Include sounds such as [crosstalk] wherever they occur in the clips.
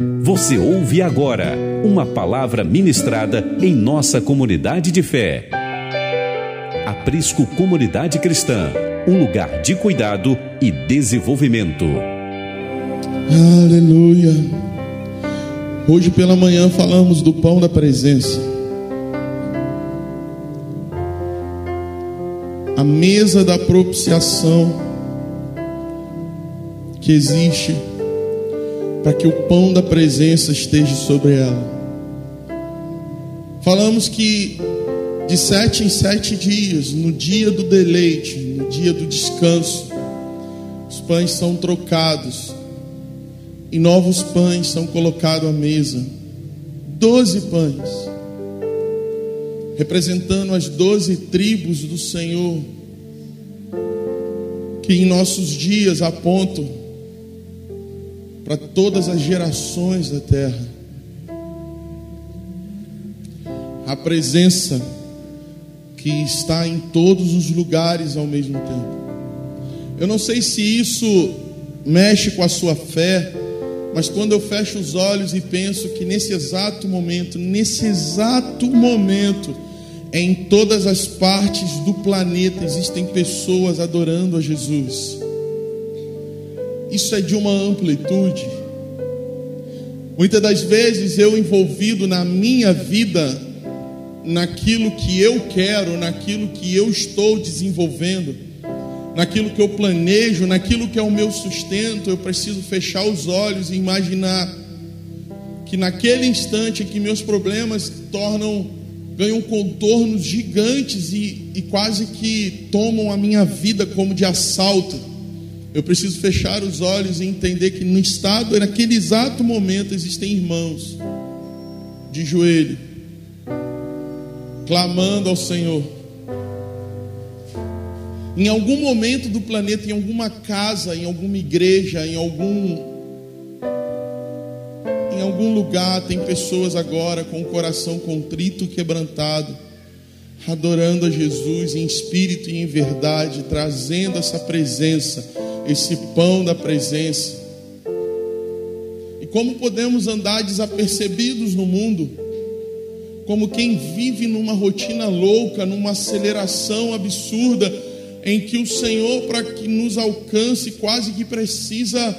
Você ouve agora uma palavra ministrada em nossa comunidade de fé. Aprisco Comunidade Cristã, um lugar de cuidado e desenvolvimento. Aleluia. Hoje pela manhã falamos do pão da presença. A mesa da propiciação que existe para que o pão da presença esteja sobre ela. Falamos que de sete em sete dias, no dia do deleite, no dia do descanso, os pães são trocados e novos pães são colocados à mesa. Doze pães, representando as doze tribos do Senhor, que em nossos dias apontam para todas as gerações da terra. A presença que está em todos os lugares ao mesmo tempo. Eu não sei se isso mexe com a sua fé, mas quando eu fecho os olhos e penso que nesse exato momento, nesse exato momento, em todas as partes do planeta existem pessoas adorando a Jesus. Isso é de uma amplitude. Muitas das vezes eu envolvido na minha vida, naquilo que eu quero, naquilo que eu estou desenvolvendo, naquilo que eu planejo, naquilo que é o meu sustento, eu preciso fechar os olhos e imaginar que naquele instante que meus problemas tornam ganham contornos gigantes e, e quase que tomam a minha vida como de assalto eu preciso fechar os olhos e entender que no estado, naquele exato momento, existem irmãos de joelho, clamando ao Senhor. Em algum momento do planeta, em alguma casa, em alguma igreja, em algum em algum lugar tem pessoas agora com o coração contrito, quebrantado, adorando a Jesus em espírito e em verdade, trazendo essa presença esse pão da presença. E como podemos andar desapercebidos no mundo? Como quem vive numa rotina louca, numa aceleração absurda, em que o Senhor, para que nos alcance, quase que precisa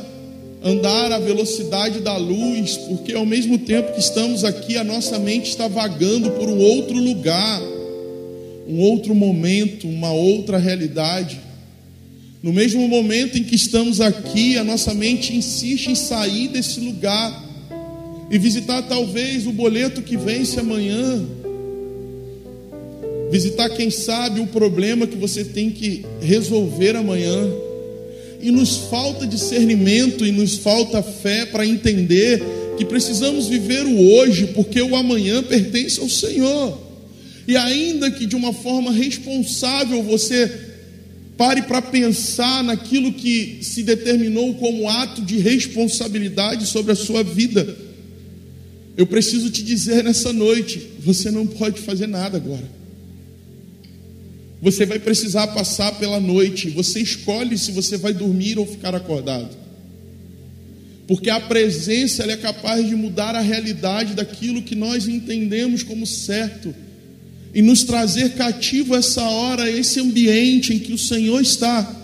andar à velocidade da luz, porque ao mesmo tempo que estamos aqui, a nossa mente está vagando por um outro lugar, um outro momento, uma outra realidade. No mesmo momento em que estamos aqui, a nossa mente insiste em sair desse lugar e visitar talvez o boleto que vence amanhã, visitar, quem sabe, o problema que você tem que resolver amanhã. E nos falta discernimento e nos falta fé para entender que precisamos viver o hoje, porque o amanhã pertence ao Senhor. E ainda que de uma forma responsável você Pare para pensar naquilo que se determinou como ato de responsabilidade sobre a sua vida. Eu preciso te dizer nessa noite: você não pode fazer nada agora. Você vai precisar passar pela noite. Você escolhe se você vai dormir ou ficar acordado. Porque a presença é capaz de mudar a realidade daquilo que nós entendemos como certo e nos trazer cativo essa hora, esse ambiente em que o Senhor está.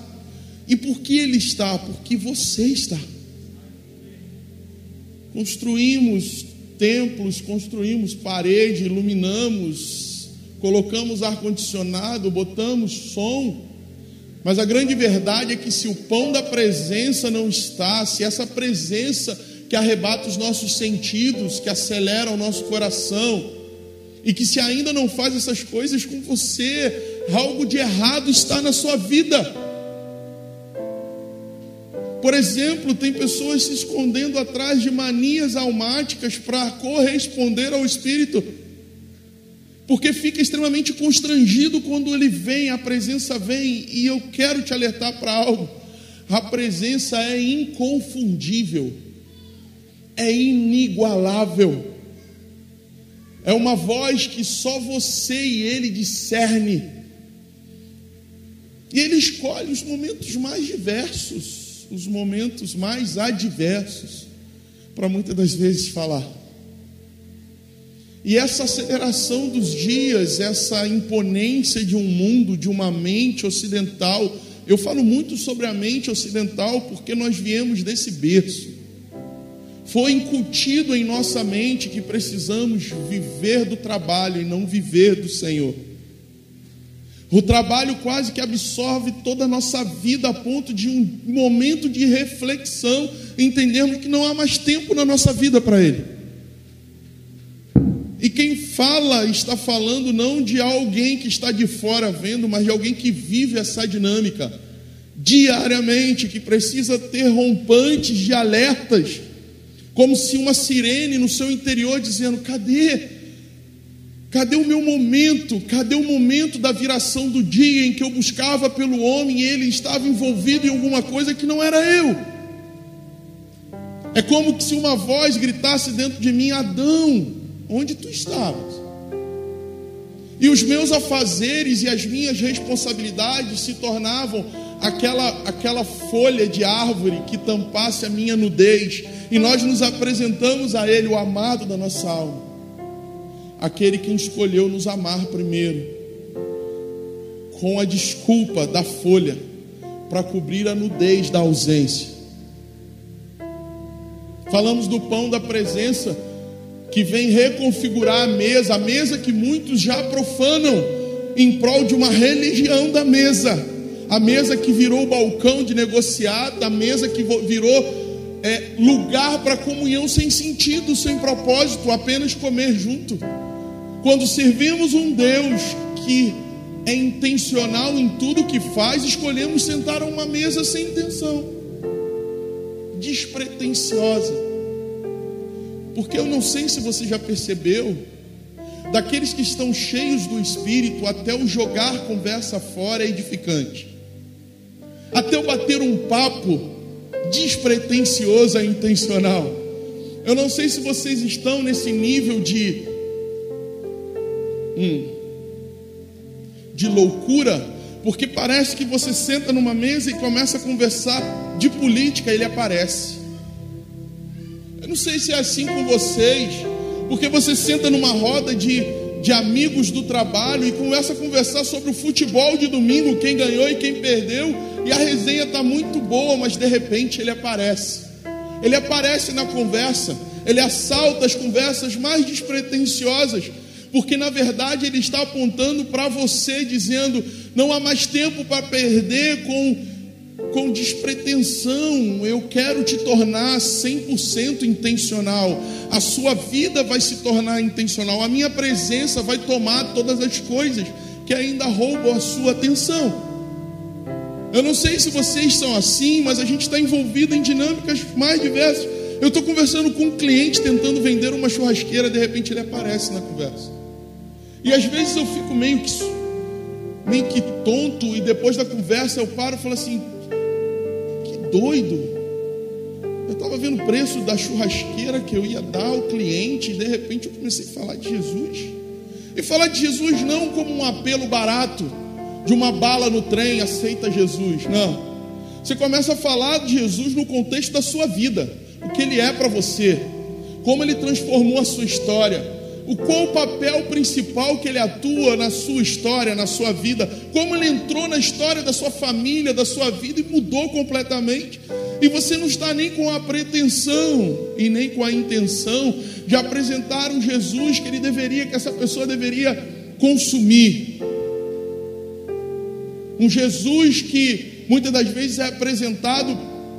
E por que Ele está? Porque você está. Construímos templos, construímos parede, iluminamos, colocamos ar-condicionado, botamos som. Mas a grande verdade é que se o pão da presença não está, se essa presença que arrebata os nossos sentidos, que acelera o nosso coração, e que se ainda não faz essas coisas com você, algo de errado está na sua vida. Por exemplo, tem pessoas se escondendo atrás de manias almáticas para corresponder ao Espírito, porque fica extremamente constrangido quando ele vem, a presença vem, e eu quero te alertar para algo: a presença é inconfundível, é inigualável. É uma voz que só você e ele discerne. E ele escolhe os momentos mais diversos, os momentos mais adversos, para muitas das vezes falar. E essa aceleração dos dias, essa imponência de um mundo, de uma mente ocidental, eu falo muito sobre a mente ocidental porque nós viemos desse berço. Foi incutido em nossa mente que precisamos viver do trabalho e não viver do Senhor. O trabalho quase que absorve toda a nossa vida a ponto de um momento de reflexão, entendendo que não há mais tempo na nossa vida para ele. E quem fala está falando não de alguém que está de fora vendo, mas de alguém que vive essa dinâmica diariamente, que precisa ter rompantes de alertas, como se uma sirene no seu interior dizendo: cadê? Cadê o meu momento? Cadê o momento da viração do dia em que eu buscava pelo homem e ele estava envolvido em alguma coisa que não era eu? É como se uma voz gritasse dentro de mim: Adão, onde tu estavas? E os meus afazeres e as minhas responsabilidades se tornavam aquela, aquela folha de árvore que tampasse a minha nudez, e nós nos apresentamos a Ele, o amado da nossa alma aquele que escolheu nos amar primeiro, com a desculpa da folha, para cobrir a nudez da ausência. Falamos do pão da presença, que vem reconfigurar a mesa, a mesa que muitos já profanam em prol de uma religião da mesa, a mesa que virou balcão de negociado, a mesa que virou é, lugar para comunhão sem sentido, sem propósito, apenas comer junto. Quando servimos um Deus que é intencional em tudo que faz, escolhemos sentar a uma mesa sem intenção, despretensiosa. Porque eu não sei se você já percebeu, daqueles que estão cheios do Espírito, até o jogar conversa fora é edificante, até o bater um papo despretensioso é intencional. Eu não sei se vocês estão nesse nível de hum, de loucura, porque parece que você senta numa mesa e começa a conversar de política, ele aparece. Eu não sei se é assim com vocês, porque você senta numa roda de, de amigos do trabalho e começa a conversar sobre o futebol de domingo, quem ganhou e quem perdeu, e a resenha está muito boa, mas de repente ele aparece. Ele aparece na conversa, ele assalta as conversas mais despretensiosas porque na verdade ele está apontando para você, dizendo: não há mais tempo para perder com, com despretensão, eu quero te tornar 100% intencional, a sua vida vai se tornar intencional, a minha presença vai tomar todas as coisas que ainda roubam a sua atenção. Eu não sei se vocês são assim, mas a gente está envolvido em dinâmicas mais diversas. Eu estou conversando com um cliente tentando vender uma churrasqueira, de repente ele aparece na conversa. E às vezes eu fico meio que, meio que tonto, e depois da conversa eu paro e falo assim: que doido. Eu estava vendo o preço da churrasqueira que eu ia dar ao cliente, e de repente eu comecei a falar de Jesus. E falar de Jesus não como um apelo barato, de uma bala no trem, aceita Jesus. Não. Você começa a falar de Jesus no contexto da sua vida, o que ele é para você, como ele transformou a sua história o qual o papel principal que ele atua na sua história, na sua vida, como ele entrou na história da sua família, da sua vida e mudou completamente. E você não está nem com a pretensão e nem com a intenção de apresentar um Jesus que ele deveria, que essa pessoa deveria consumir. Um Jesus que muitas das vezes é apresentado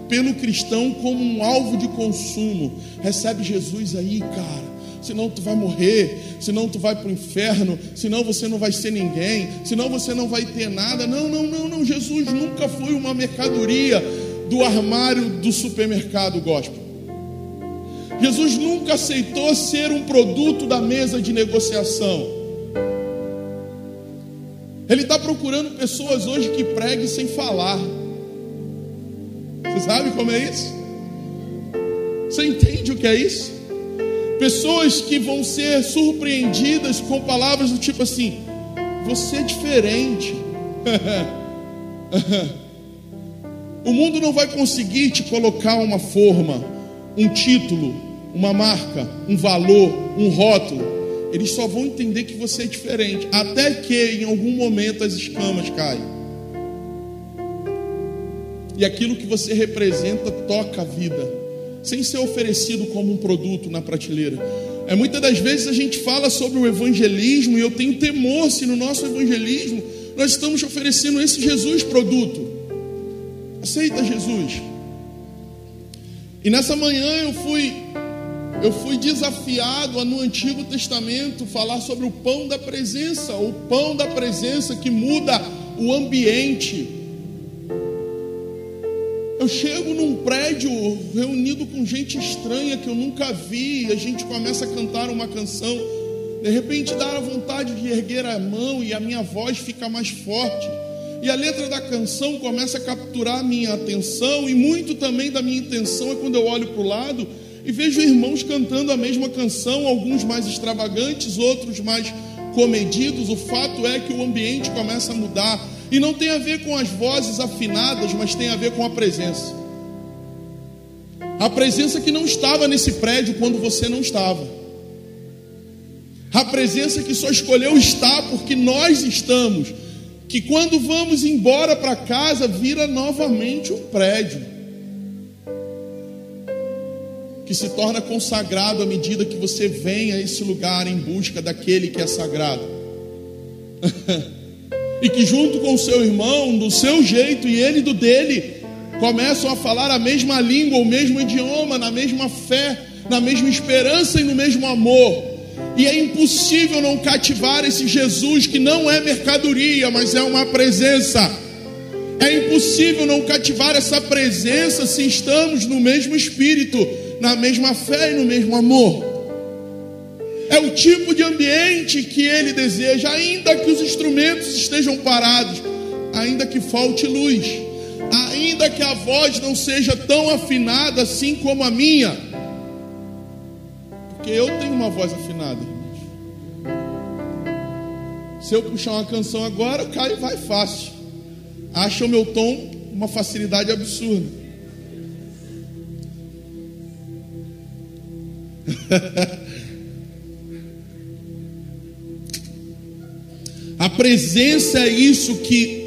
pelo cristão como um alvo de consumo. Recebe Jesus aí, cara senão tu vai morrer, senão tu vai para o inferno, senão você não vai ser ninguém, senão você não vai ter nada. Não, não, não, não. Jesus nunca foi uma mercadoria do armário do supermercado gospel. Jesus nunca aceitou ser um produto da mesa de negociação. Ele está procurando pessoas hoje que preguem sem falar. Você sabe como é isso? Você entende o que é isso? Pessoas que vão ser surpreendidas com palavras do tipo assim: você é diferente. [laughs] o mundo não vai conseguir te colocar uma forma, um título, uma marca, um valor, um rótulo, eles só vão entender que você é diferente, até que em algum momento as escamas caem. E aquilo que você representa toca a vida, sem ser oferecido como um produto na prateleira. É muitas das vezes a gente fala sobre o evangelismo e eu tenho temor se no nosso evangelismo nós estamos oferecendo esse Jesus produto. Aceita Jesus. E nessa manhã eu fui eu fui desafiado a no Antigo Testamento falar sobre o pão da presença, o pão da presença que muda o ambiente. Eu chego num prédio reunido com gente estranha que eu nunca vi, e a gente começa a cantar uma canção. De repente dá a vontade de erguer a mão e a minha voz fica mais forte. E a letra da canção começa a capturar a minha atenção, e muito também da minha intenção é quando eu olho para o lado e vejo irmãos cantando a mesma canção, alguns mais extravagantes, outros mais comedidos. O fato é que o ambiente começa a mudar e não tem a ver com as vozes afinadas, mas tem a ver com a presença. A presença que não estava nesse prédio quando você não estava. A presença que só escolheu estar porque nós estamos. Que quando vamos embora para casa, vira novamente um prédio que se torna consagrado à medida que você vem a esse lugar em busca daquele que é sagrado. [laughs] e que junto com o seu irmão, do seu jeito e ele do dele, começam a falar a mesma língua, o mesmo idioma, na mesma fé, na mesma esperança e no mesmo amor. E é impossível não cativar esse Jesus que não é mercadoria, mas é uma presença. É impossível não cativar essa presença se estamos no mesmo espírito na mesma fé e no mesmo amor. É o tipo de ambiente que ele deseja, ainda que os instrumentos estejam parados, ainda que falte luz, ainda que a voz não seja tão afinada assim como a minha, porque eu tenho uma voz afinada. Se eu puxar uma canção agora, o cara vai fácil. Acha o meu tom uma facilidade absurda. [laughs] A presença é isso que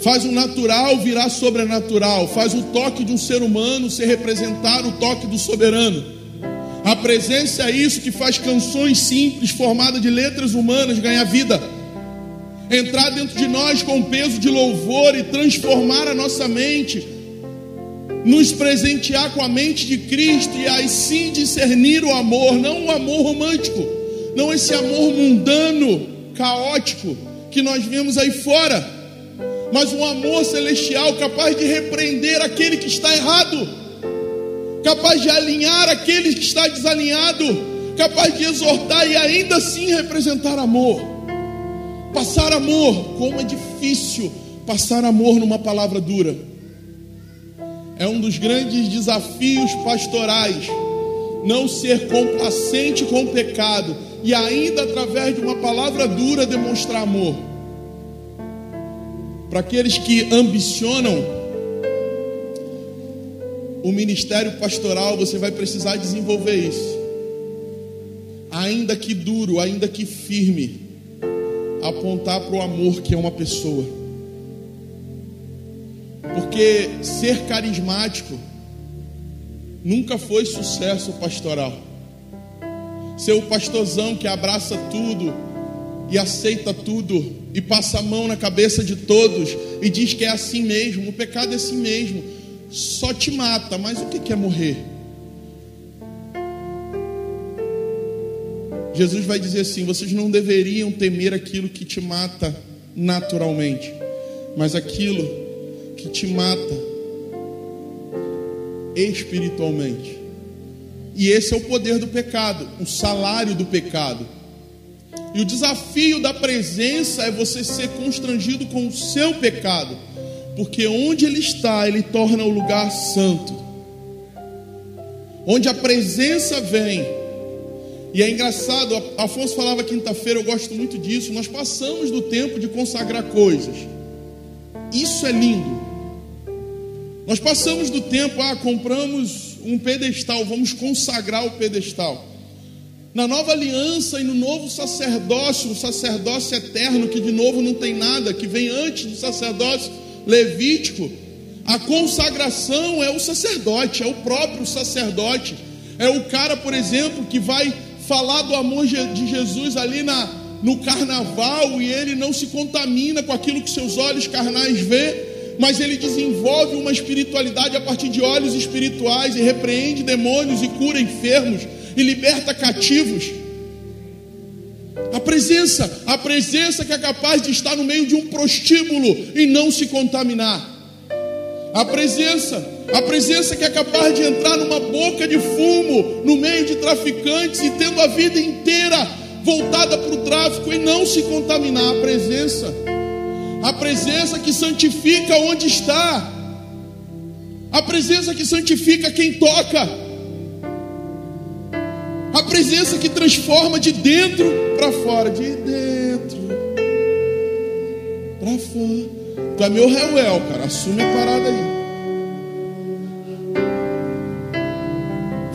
faz o natural virar sobrenatural, faz o toque de um ser humano ser representar o toque do soberano. A presença é isso que faz canções simples, formadas de letras humanas, ganhar vida. Entrar dentro de nós com peso de louvor e transformar a nossa mente nos presentear com a mente de Cristo e aí sim discernir o amor, não o amor romântico, não esse amor mundano, caótico que nós vemos aí fora, mas um amor celestial capaz de repreender aquele que está errado, capaz de alinhar aquele que está desalinhado, capaz de exortar e ainda assim representar amor. Passar amor, como é difícil passar amor numa palavra dura é um dos grandes desafios pastorais. Não ser complacente com o pecado e ainda através de uma palavra dura demonstrar amor. Para aqueles que ambicionam o ministério pastoral, você vai precisar desenvolver isso. Ainda que duro, ainda que firme, apontar para o amor que é uma pessoa. Porque ser carismático nunca foi sucesso pastoral. Ser o pastorzão que abraça tudo e aceita tudo e passa a mão na cabeça de todos e diz que é assim mesmo, o pecado é assim mesmo, só te mata, mas o que é morrer? Jesus vai dizer assim: vocês não deveriam temer aquilo que te mata naturalmente, mas aquilo que te mata espiritualmente. E esse é o poder do pecado, o salário do pecado. E o desafio da presença é você ser constrangido com o seu pecado, porque onde ele está, ele torna o lugar santo. Onde a presença vem. E é engraçado, Afonso falava quinta-feira, eu gosto muito disso. Nós passamos do tempo de consagrar coisas. Isso é lindo. Nós passamos do tempo, ah, compramos um pedestal, vamos consagrar o pedestal. Na nova aliança e no novo sacerdócio, o sacerdócio eterno, que de novo não tem nada, que vem antes do sacerdócio levítico, a consagração é o sacerdote, é o próprio sacerdote, é o cara, por exemplo, que vai falar do amor de Jesus ali na, no carnaval e ele não se contamina com aquilo que seus olhos carnais vê, mas ele desenvolve uma espiritualidade a partir de olhos espirituais e repreende demônios e cura enfermos e liberta cativos. A presença, a presença que é capaz de estar no meio de um prostíbulo e não se contaminar. A presença, a presença que é capaz de entrar numa boca de fumo no meio de traficantes e tendo a vida inteira voltada para o tráfico e não se contaminar. A presença, a presença que santifica onde está, a presença que santifica quem toca a presença que transforma de dentro para fora, de dentro para fora. Tu é meu Reuel, cara. Assume a parada aí.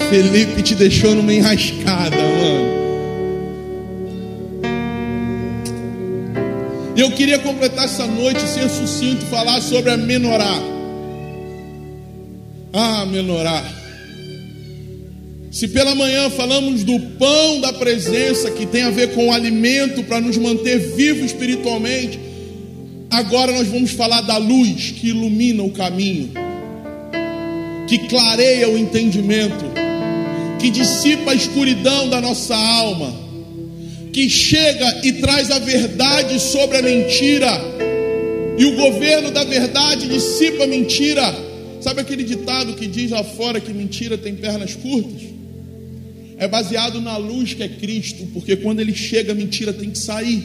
Felipe te deixou numa enrascada, mano. Eu queria completar essa noite, ser sucinto, falar sobre a menorá. Ah, menorá. Se pela manhã falamos do pão da presença, que tem a ver com o alimento para nos manter vivos espiritualmente, agora nós vamos falar da luz que ilumina o caminho, que clareia o entendimento, que dissipa a escuridão da nossa alma, que chega e traz a verdade sobre a mentira, e o governo da verdade dissipa a mentira. Sabe aquele ditado que diz lá fora que mentira tem pernas curtas? é baseado na luz que é Cristo, porque quando ele chega, a mentira tem que sair.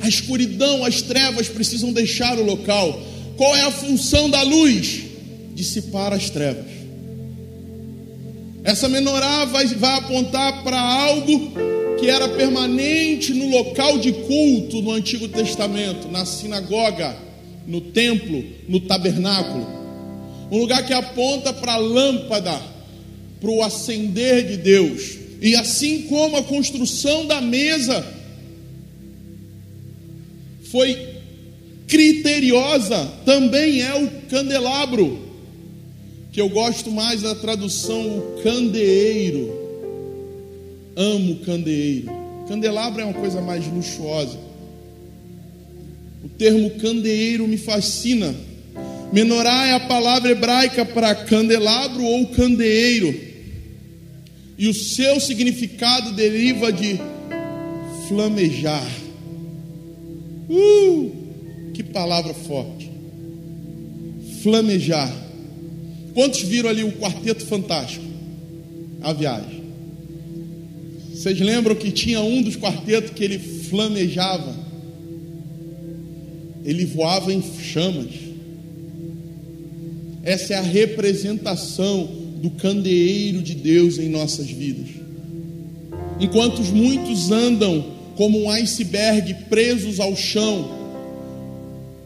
A escuridão, as trevas precisam deixar o local. Qual é a função da luz? Dissipar as trevas. Essa menorá vai, vai apontar para algo que era permanente no local de culto no Antigo Testamento, na sinagoga, no templo, no tabernáculo. Um lugar que aponta para a lâmpada para o acender de Deus. E assim como a construção da mesa foi criteriosa, também é o candelabro, que eu gosto mais da tradução o candeeiro. Amo candeeiro. Candelabro é uma coisa mais luxuosa. O termo candeeiro me fascina. Menorá é a palavra hebraica para candelabro ou candeeiro e o seu significado deriva de flamejar. Uh, que palavra forte! Flamejar. Quantos viram ali o quarteto fantástico? A viagem. Vocês lembram que tinha um dos quartetos que ele flamejava? Ele voava em chamas. Essa é a representação do candeeiro de Deus em nossas vidas. Enquanto muitos andam como um iceberg presos ao chão,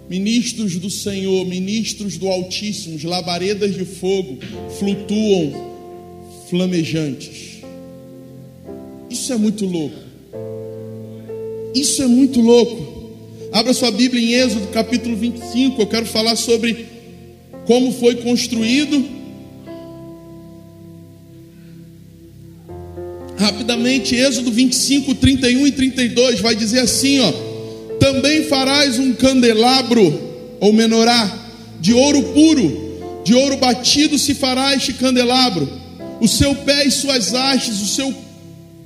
ministros do Senhor, ministros do Altíssimo, labaredas de fogo, flutuam flamejantes. Isso é muito louco. Isso é muito louco. Abra sua Bíblia em Êxodo capítulo 25. Eu quero falar sobre como foi construído rapidamente, Êxodo 25, 31 e 32 vai dizer assim: ó, também farás um candelabro ou menorá de ouro puro, de ouro batido se fará este candelabro, o seu pé e suas hastes, o seu,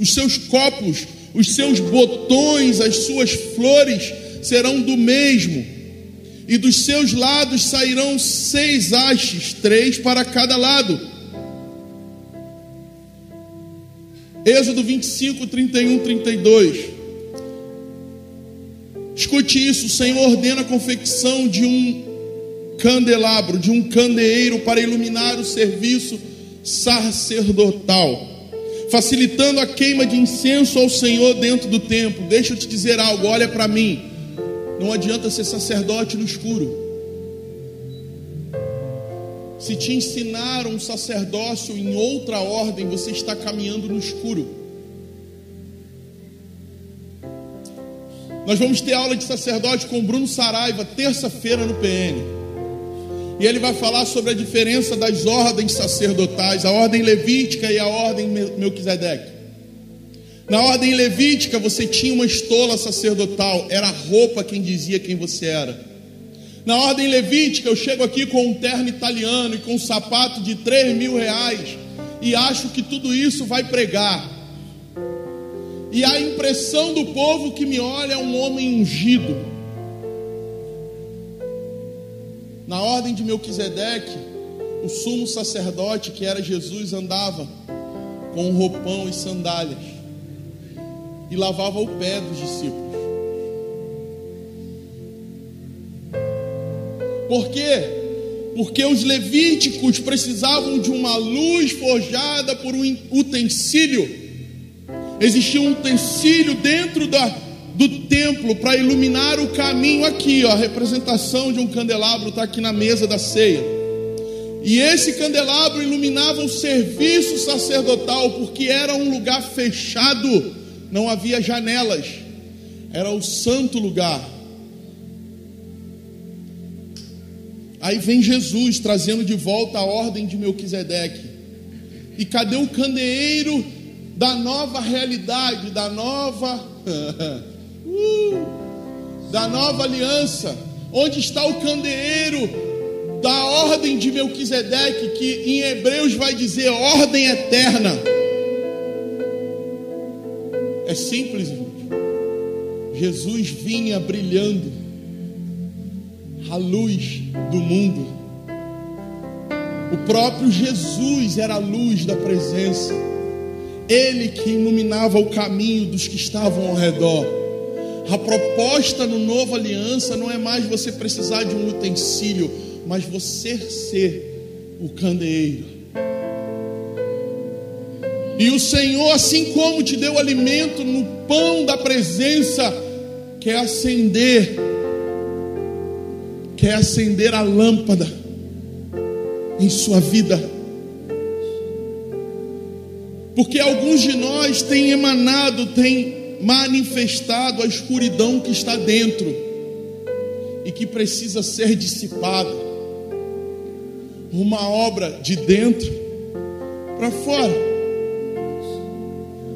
os seus copos, os seus botões, as suas flores serão do mesmo, e dos seus lados sairão seis hastes, três para cada lado. Êxodo 25, 31, 32. Escute isso: o Senhor ordena a confecção de um candelabro, de um candeeiro para iluminar o serviço sacerdotal, facilitando a queima de incenso ao Senhor dentro do templo. Deixa eu te dizer algo, olha para mim. Não adianta ser sacerdote no escuro. Se te ensinaram um sacerdócio em outra ordem, você está caminhando no escuro. Nós vamos ter aula de sacerdote com Bruno Saraiva, terça-feira no PN. E ele vai falar sobre a diferença das ordens sacerdotais, a ordem levítica e a ordem Melquisedeque. Na ordem levítica, você tinha uma estola sacerdotal, era a roupa quem dizia quem você era. Na ordem levítica, eu chego aqui com um terno italiano e com um sapato de 3 mil reais e acho que tudo isso vai pregar. E a impressão do povo que me olha é um homem ungido. Na ordem de Melquisedeque, o sumo sacerdote, que era Jesus, andava com um roupão e sandálias e lavava o pé dos discípulos. Por quê? Porque os levíticos precisavam de uma luz forjada por um utensílio. Existia um utensílio dentro da, do templo para iluminar o caminho aqui, ó, a representação de um candelabro está aqui na mesa da ceia. E esse candelabro iluminava o serviço sacerdotal, porque era um lugar fechado não havia janelas, era o santo lugar. Aí vem Jesus trazendo de volta a ordem de Melquisedeque. E cadê o candeeiro da nova realidade, da nova [laughs] da nova aliança? Onde está o candeeiro da ordem de Melquisedeque, que em Hebreus vai dizer ordem eterna? É simples, gente. Jesus vinha brilhando a luz do mundo. O próprio Jesus era a luz da presença. Ele que iluminava o caminho dos que estavam ao redor. A proposta no Novo Aliança não é mais você precisar de um utensílio, mas você ser o candeeiro. E o Senhor, assim como te deu alimento no pão da presença, quer acender, quer acender a lâmpada em sua vida. Porque alguns de nós têm emanado, têm manifestado a escuridão que está dentro e que precisa ser dissipada. Uma obra de dentro para fora.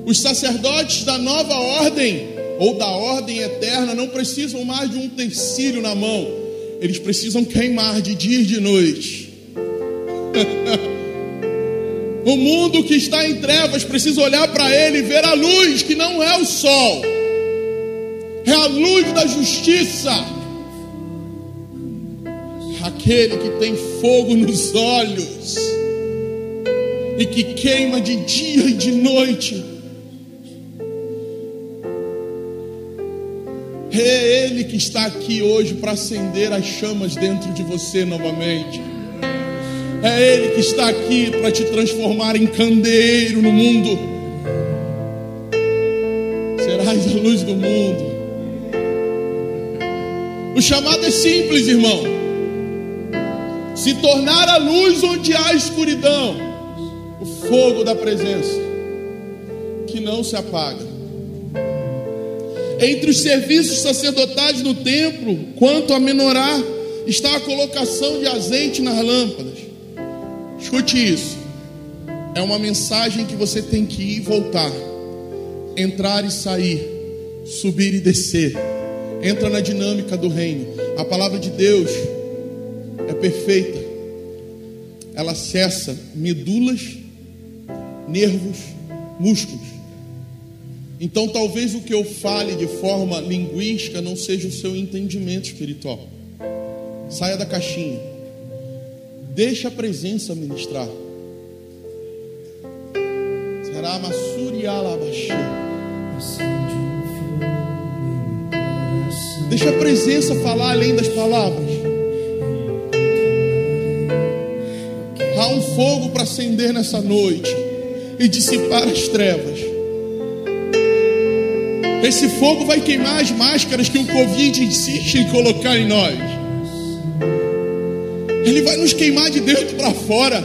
Os sacerdotes da nova ordem ou da ordem eterna não precisam mais de um utensílio na mão, eles precisam queimar de dia e de noite. [laughs] o mundo que está em trevas precisa olhar para ele e ver a luz que não é o sol, é a luz da justiça. Aquele que tem fogo nos olhos e que queima de dia e de noite É Ele que está aqui hoje para acender as chamas dentro de você novamente. É Ele que está aqui para te transformar em candeeiro no mundo. Serás a luz do mundo. O chamado é simples, irmão. Se tornar a luz onde há escuridão, o fogo da presença, que não se apaga entre os serviços sacerdotais no templo, quanto a menorá, está a colocação de azeite nas lâmpadas. Escute isso. É uma mensagem que você tem que ir e voltar, entrar e sair, subir e descer. Entra na dinâmica do reino. A palavra de Deus é perfeita. Ela acessa medulas, nervos, músculos então, talvez o que eu fale de forma linguística não seja o seu entendimento espiritual. Saia da caixinha. Deixa a presença ministrar. Será. Deixa a presença falar além das palavras. Há um fogo para acender nessa noite e dissipar as trevas. Esse fogo vai queimar as máscaras que o Covid insiste em colocar em nós. Ele vai nos queimar de dentro para fora.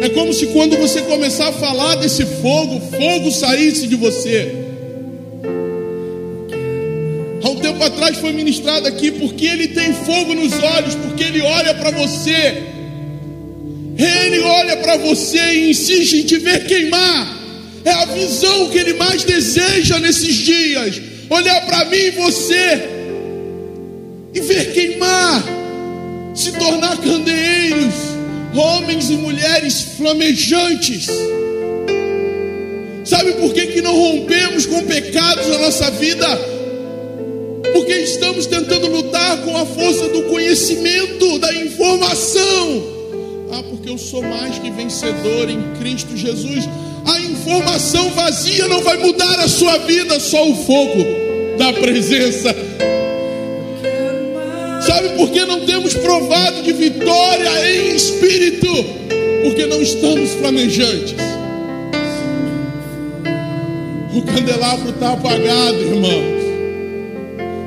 É como se quando você começar a falar desse fogo, fogo saísse de você. Há um tempo atrás foi ministrado aqui porque ele tem fogo nos olhos, porque ele olha para você. Ele olha para você e insiste em te ver queimar. É a visão que ele mais deseja nesses dias. Olhar para mim e você e ver queimar, se tornar candeeiros, homens e mulheres flamejantes. Sabe por que, que não rompemos com pecados na nossa vida? Porque estamos tentando lutar com a força do conhecimento, da informação. Ah, porque eu sou mais que vencedor em Cristo Jesus. A informação vazia não vai mudar a sua vida, só o fogo da presença. Sabe por que não temos provado de vitória em espírito? Porque não estamos flamejantes. O candelabro está apagado, irmãos.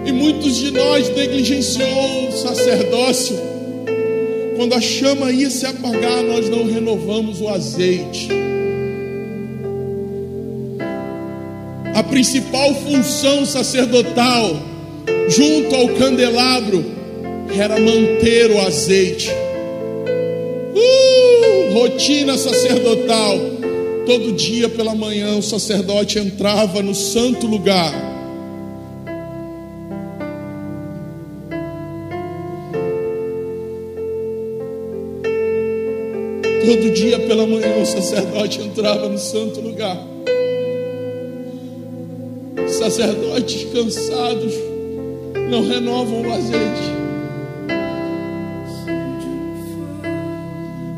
E muitos de nós negligenciou o sacerdócio. Quando a chama ia se apagar, nós não renovamos o azeite. A principal função sacerdotal, junto ao candelabro, era manter o azeite. Uh, rotina sacerdotal. Todo dia pela manhã o sacerdote entrava no santo lugar. Todo dia pela manhã o sacerdote entrava no santo lugar. Sacerdotes cansados não renovam o azeite.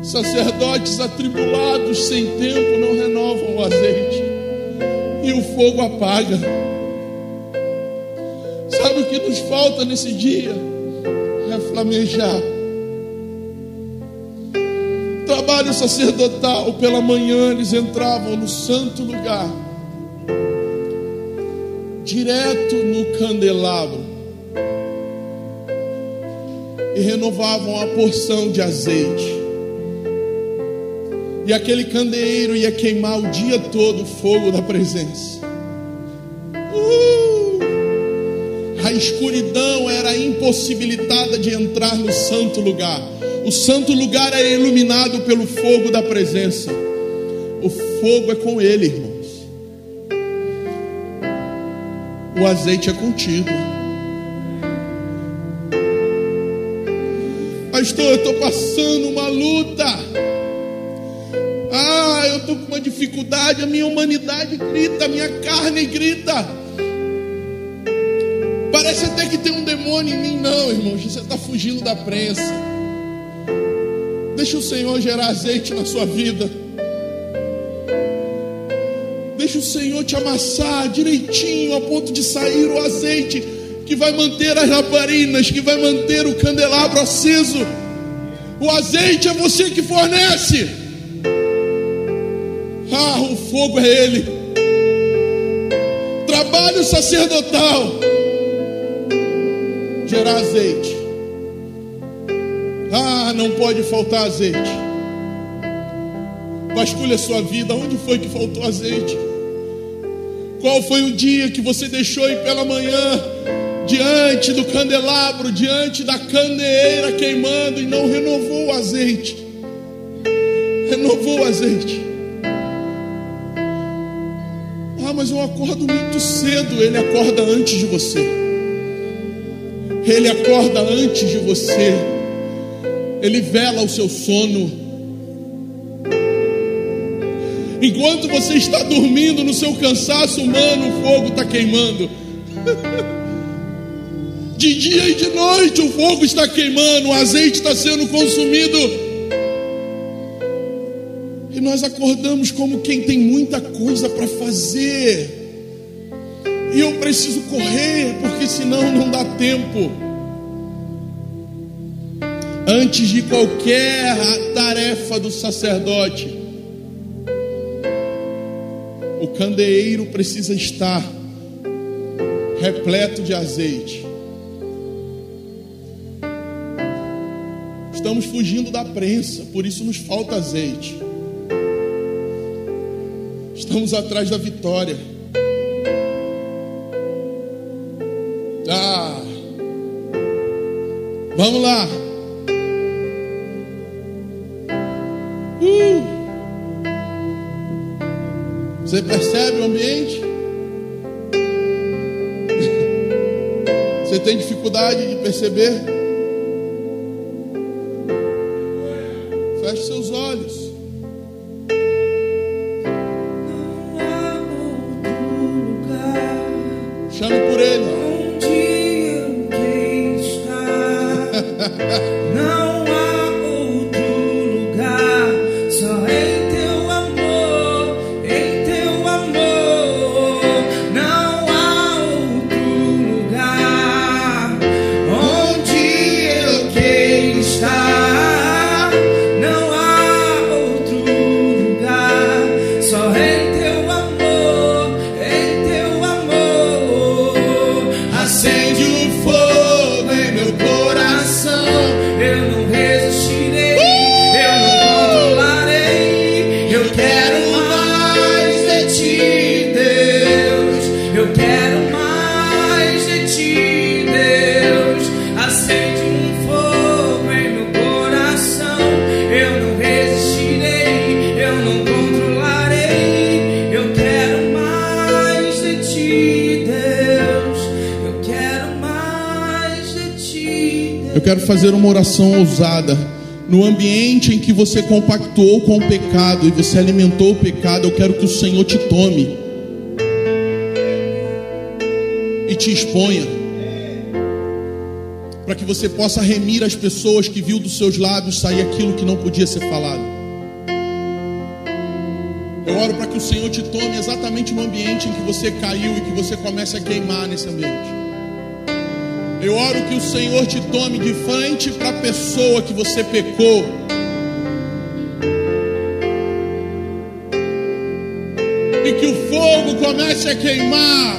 Sacerdotes atribulados sem tempo não renovam o azeite. E o fogo apaga. Sabe o que nos falta nesse dia? É flamejar. Trabalho sacerdotal, pela manhã eles entravam no santo lugar, direto no candelabro, e renovavam a porção de azeite. E aquele candeeiro ia queimar o dia todo o fogo da presença. Uh! A escuridão era impossibilitada de entrar no santo lugar. O santo lugar é iluminado pelo fogo da presença. O fogo é com ele, irmãos. O azeite é contigo. Pastor, eu estou passando uma luta eu estou com uma dificuldade, a minha humanidade grita, a minha carne grita. Parece até que tem um demônio em mim, não, irmão. Você está fugindo da prensa. Deixa o Senhor gerar azeite na sua vida. Deixa o Senhor te amassar direitinho a ponto de sair o azeite que vai manter as lamparinas, que vai manter o candelabro aceso. O azeite é você que fornece. Fogo é Ele. Trabalho sacerdotal. Gerar azeite. Ah, não pode faltar azeite. Vasculhe a sua vida. Onde foi que faltou azeite? Qual foi o dia que você deixou ir pela manhã diante do candelabro, diante da candeeira queimando e não renovou o azeite? Renovou o azeite. Mas eu acordo muito cedo. Ele acorda antes de você. Ele acorda antes de você. Ele vela o seu sono. Enquanto você está dormindo no seu cansaço humano, o fogo está queimando. [laughs] De dia e de noite o fogo está queimando, o azeite está sendo consumido nós acordamos como quem tem muita coisa para fazer. E eu preciso correr, porque senão não dá tempo. Antes de qualquer tarefa do sacerdote, o candeeiro precisa estar repleto de azeite. Estamos fugindo da prensa, por isso nos falta azeite. Estamos atrás da vitória. Ah, vamos lá. Uh. Você percebe o ambiente? [laughs] Você tem dificuldade de perceber? Oração ousada. No ambiente em que você compactuou com o pecado e você alimentou o pecado, eu quero que o Senhor te tome e te exponha, para que você possa remir as pessoas que viu dos seus lábios sair aquilo que não podia ser falado. Eu oro para que o Senhor te tome exatamente no ambiente em que você caiu e que você comece a queimar nesse ambiente. Eu oro que o Senhor te tome de frente para a pessoa que você pecou. E que o fogo comece a queimar.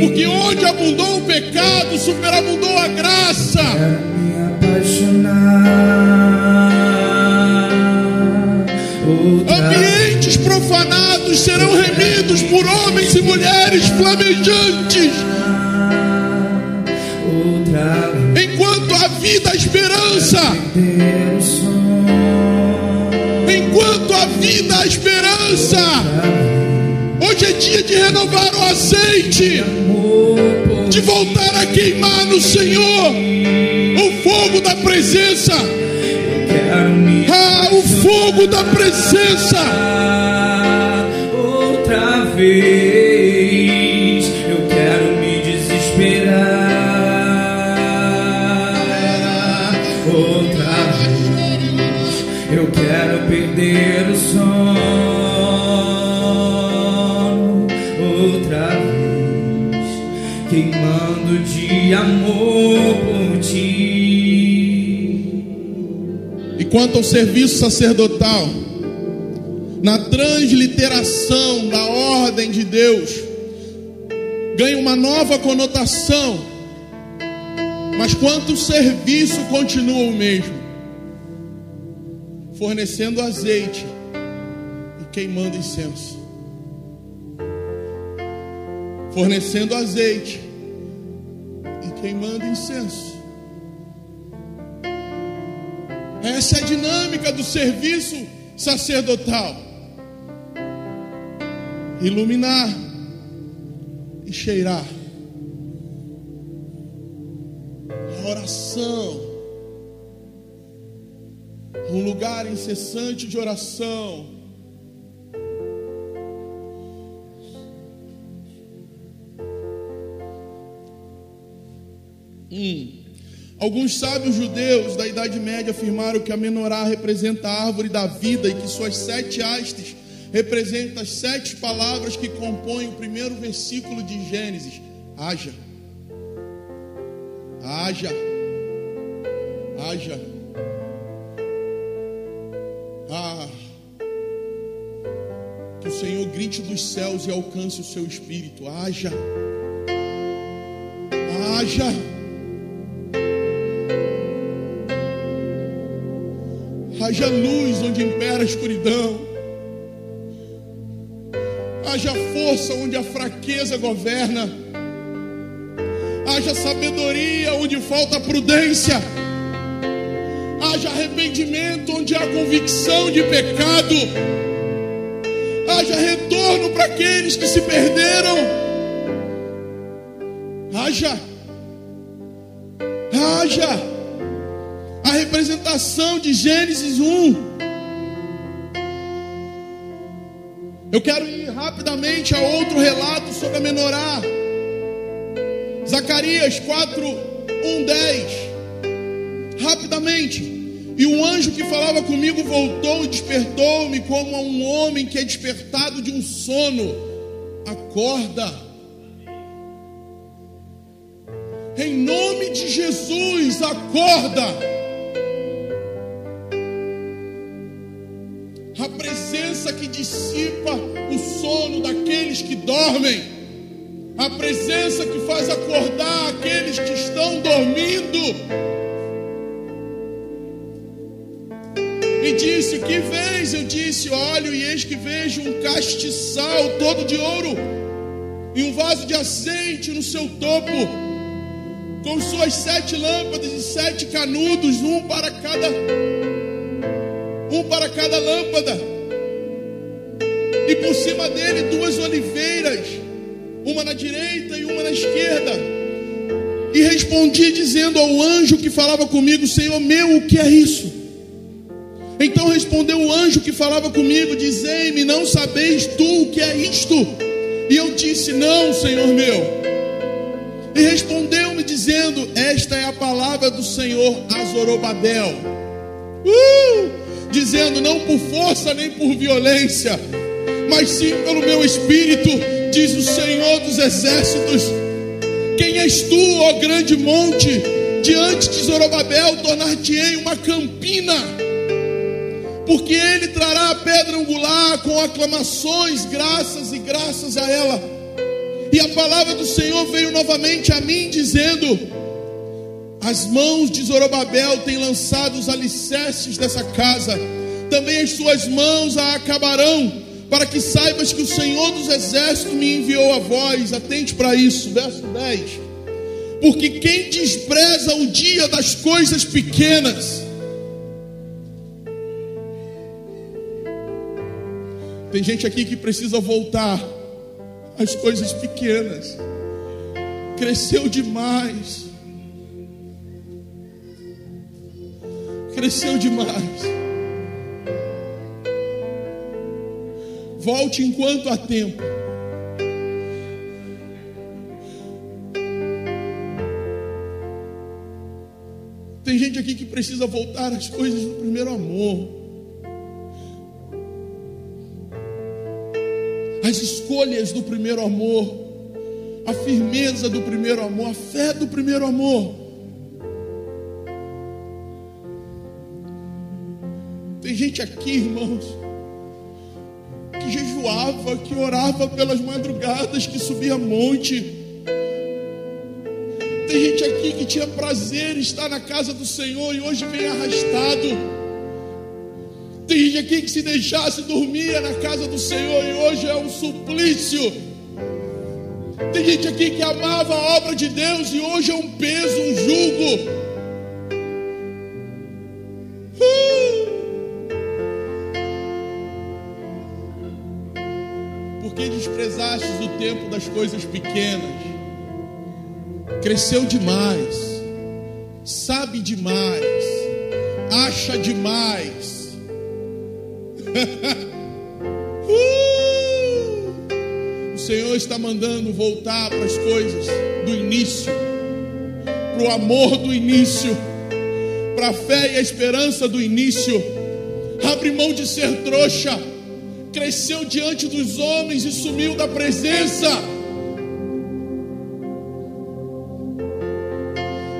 Porque onde abundou o pecado, superabundou mulheres flamejantes. Enquanto a vida a esperança. Enquanto a vida a esperança. Hoje é dia de renovar o azeite. De voltar a queimar no Senhor. O fogo da presença ah, o fogo da presença. Outra vez Quanto ao serviço sacerdotal, na transliteração da ordem de Deus, ganha uma nova conotação, mas quanto o serviço continua o mesmo, fornecendo azeite e queimando incenso, fornecendo azeite e queimando incenso. Essa é a dinâmica do serviço sacerdotal. Iluminar e cheirar. A oração. Um lugar incessante de oração. Hum. Alguns sábios judeus da Idade Média afirmaram que a menorá representa a árvore da vida e que suas sete hastes representam as sete palavras que compõem o primeiro versículo de Gênesis: haja, haja, haja. Ah, que o Senhor grite dos céus e alcance o seu espírito: haja. Haja. Haja luz onde impera a escuridão. Haja força onde a fraqueza governa. Haja sabedoria onde falta prudência. Haja arrependimento onde há convicção de pecado. Haja retorno para aqueles que se perderam. Haja. Haja de Gênesis 1. Eu quero ir rapidamente a outro relato sobre a menorá. Zacarias 4, 1, 10. Rapidamente. E o anjo que falava comigo voltou e despertou-me como a um homem que é despertado de um sono. Acorda. Em nome de Jesus, acorda. Dissipa o sono daqueles que dormem, a presença que faz acordar aqueles que estão dormindo. E disse: Que vês? Eu disse: Olho, e eis que vejo um castiçal todo de ouro, e um vaso de azeite no seu topo, com suas sete lâmpadas e sete canudos, um para cada um para cada lâmpada, e por cima dele duas oliveiras, uma na direita e uma na esquerda. E respondi dizendo ao anjo que falava comigo: Senhor meu, o que é isso? Então respondeu o anjo que falava comigo: Dizei-me, não sabeis tu o que é isto? E eu disse: Não, Senhor meu. E respondeu-me dizendo: Esta é a palavra do Senhor a Zorobabel. Uh! dizendo: não por força nem por violência, mas sim pelo meu espírito, diz o Senhor dos exércitos. Quem és tu, ó grande monte? Diante de Zorobabel, tornar-te-ei uma campina, porque ele trará a pedra angular com aclamações, graças e graças a ela. E a palavra do Senhor veio novamente a mim, dizendo: as mãos de Zorobabel têm lançado os alicerces dessa casa, também as suas mãos a acabarão, para que saibas que o Senhor dos Exércitos me enviou a voz. Atente para isso, verso 10. Porque quem despreza o dia das coisas pequenas, tem gente aqui que precisa voltar às coisas pequenas, cresceu demais cresceu demais. Volte enquanto há tempo. Tem gente aqui que precisa voltar às coisas do primeiro amor. As escolhas do primeiro amor. A firmeza do primeiro amor. A fé do primeiro amor. Tem gente aqui, irmãos, jejuava, que orava pelas madrugadas, que subia monte. Tem gente aqui que tinha prazer em estar na casa do Senhor e hoje vem arrastado. Tem gente aqui que se deixasse dormia na casa do Senhor e hoje é um suplício. Tem gente aqui que amava a obra de Deus e hoje é um peso, um jugo. Tempo das coisas pequenas. Cresceu demais, sabe demais, acha demais. [laughs] uh! O Senhor está mandando voltar para as coisas do início, para o amor do início, para a fé e a esperança do início. Abre mão de ser trouxa cresceu diante dos homens e sumiu da presença.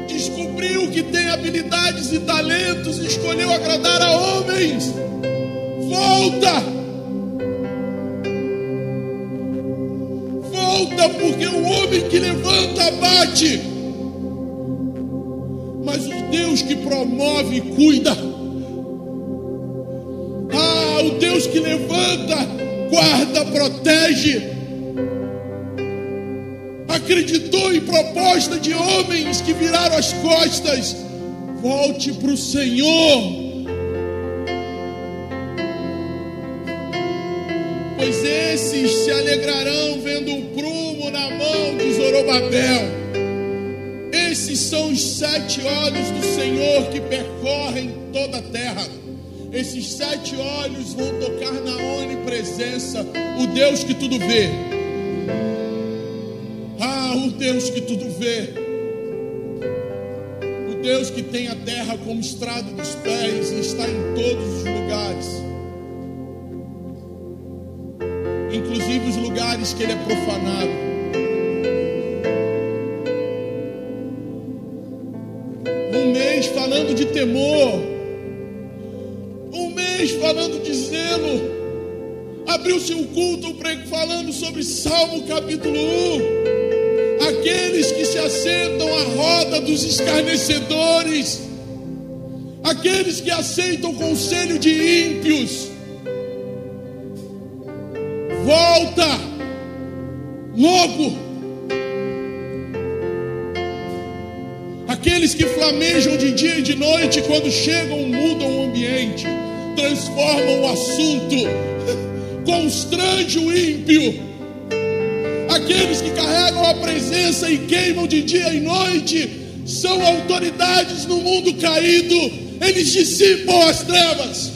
Descobriu que tem habilidades e talentos e escolheu agradar a homens. Volta! As costas. Volte para o Senhor. Pois esses se alegrarão vendo o prumo na mão de Zorobabel. Esses são os sete olhos do Senhor que percorrem toda a terra. Esses sete olhos vão tocar na onipresença, o Deus que tudo vê. Ah, o Deus que tudo vê. Deus que tem a terra como estrada dos pés e está em todos os lugares. Inclusive os lugares que ele é profanado. falando de temor, um mês falando de zelo. Abriu-se um culto falando sobre Salmo capítulo 1. Aqueles que se assentam à roda dos escarnecedores, aqueles que aceitam o conselho de ímpios. Volta logo Aqueles que flamejam de dia e de noite, quando chegam, mudam o ambiente, transformam o assunto, [laughs] constrange o ímpio. Aqueles que carregam a presença e queimam de dia e noite, são autoridades no mundo caído, eles dissipam as trevas.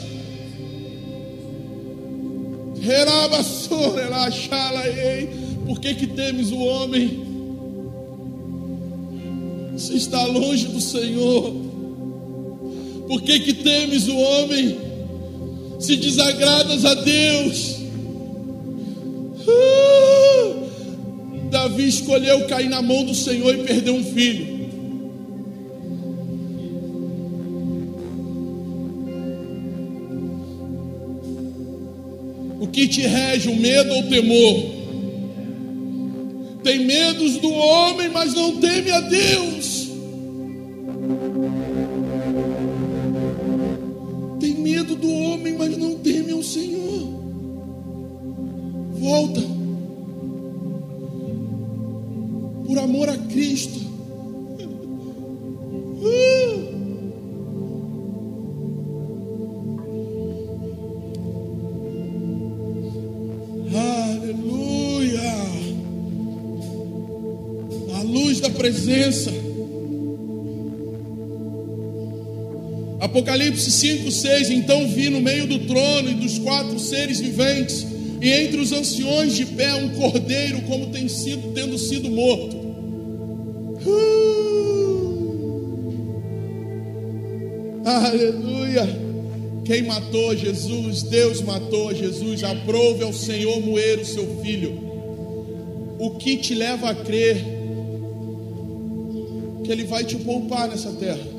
Por que, que temes o homem? Você está longe do Senhor. Por que, que temes o homem? Se desagradas a Deus. Davi escolheu cair na mão do Senhor e perder um filho. O que te rege, o medo ou o temor? Tem medos do homem, mas não teme a Deus. Tem medo do homem, mas não teme ao Senhor. Volta. Apocalipse 5, 6. Então vi no meio do trono e dos quatro seres viventes, e entre os anciões de pé, um cordeiro, como tem sido, tendo sido morto. Uh! Aleluia. Quem matou Jesus? Deus matou Jesus. Aprove ao Senhor moer o seu filho. O que te leva a crer que Ele vai te poupar nessa terra.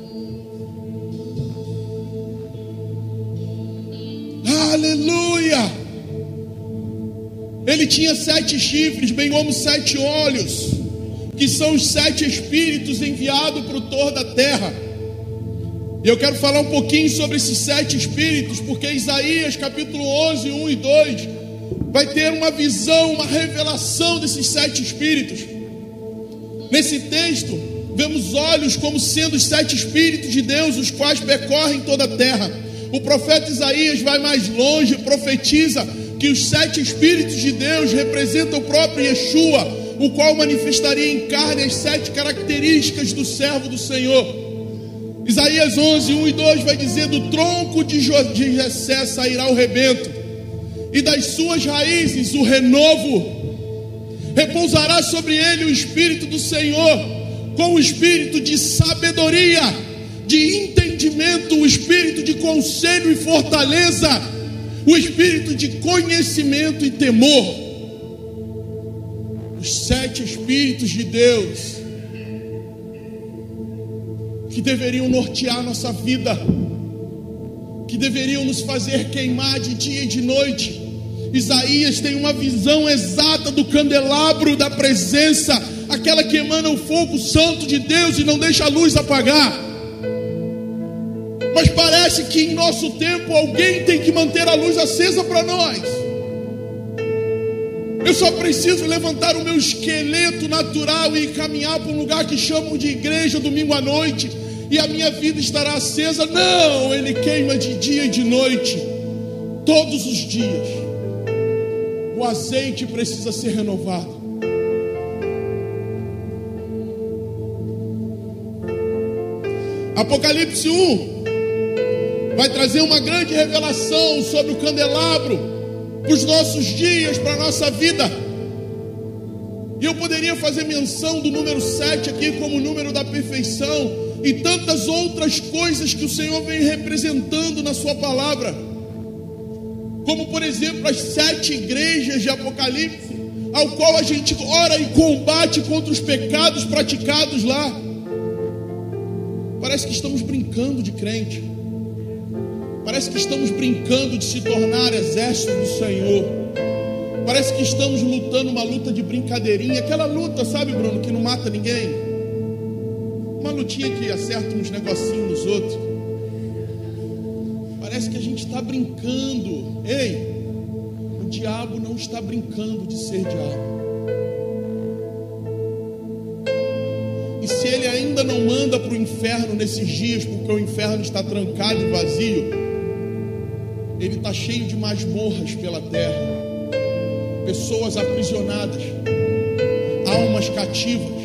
Ele tinha sete chifres, bem como sete olhos, que são os sete espíritos enviados para o tor da terra. E eu quero falar um pouquinho sobre esses sete espíritos, porque Isaías capítulo 11, 1 e 2 vai ter uma visão, uma revelação desses sete espíritos. Nesse texto, Vemos olhos como sendo os sete espíritos de Deus, os quais percorrem toda a terra. O profeta Isaías vai mais longe, profetiza que os sete espíritos de Deus representam o próprio Yeshua, o qual manifestaria em carne as sete características do servo do Senhor. Isaías 11, 1 e 2 vai dizer: Do tronco de Jessé sairá o rebento, e das suas raízes o renovo, repousará sobre ele o Espírito do Senhor com o espírito de sabedoria, de entendimento, o espírito de conselho e fortaleza, o espírito de conhecimento e temor. Os sete espíritos de Deus que deveriam nortear nossa vida, que deveriam nos fazer queimar de dia e de noite. Isaías tem uma visão exata do candelabro da presença aquela que emana o fogo santo de Deus e não deixa a luz apagar. Mas parece que em nosso tempo alguém tem que manter a luz acesa para nós. Eu só preciso levantar o meu esqueleto natural e caminhar para um lugar que chamam de igreja domingo à noite e a minha vida estará acesa. Não, ele queima de dia e de noite, todos os dias. O azeite precisa ser renovado. Apocalipse 1 vai trazer uma grande revelação sobre o candelabro para os nossos dias, para a nossa vida. E eu poderia fazer menção do número 7 aqui como o número da perfeição e tantas outras coisas que o Senhor vem representando na Sua palavra, como por exemplo as sete igrejas de Apocalipse, ao qual a gente ora e combate contra os pecados praticados lá. Parece que estamos brincando de crente. Parece que estamos brincando de se tornar exército do Senhor. Parece que estamos lutando uma luta de brincadeirinha. Aquela luta, sabe, Bruno, que não mata ninguém. Uma lutinha que acerta uns negocinhos nos outros. Parece que a gente está brincando. Ei, o diabo não está brincando de ser diabo. se ele ainda não manda para o inferno nesses dias, porque o inferno está trancado e vazio, ele está cheio de masmorras pela terra, pessoas aprisionadas, almas cativas,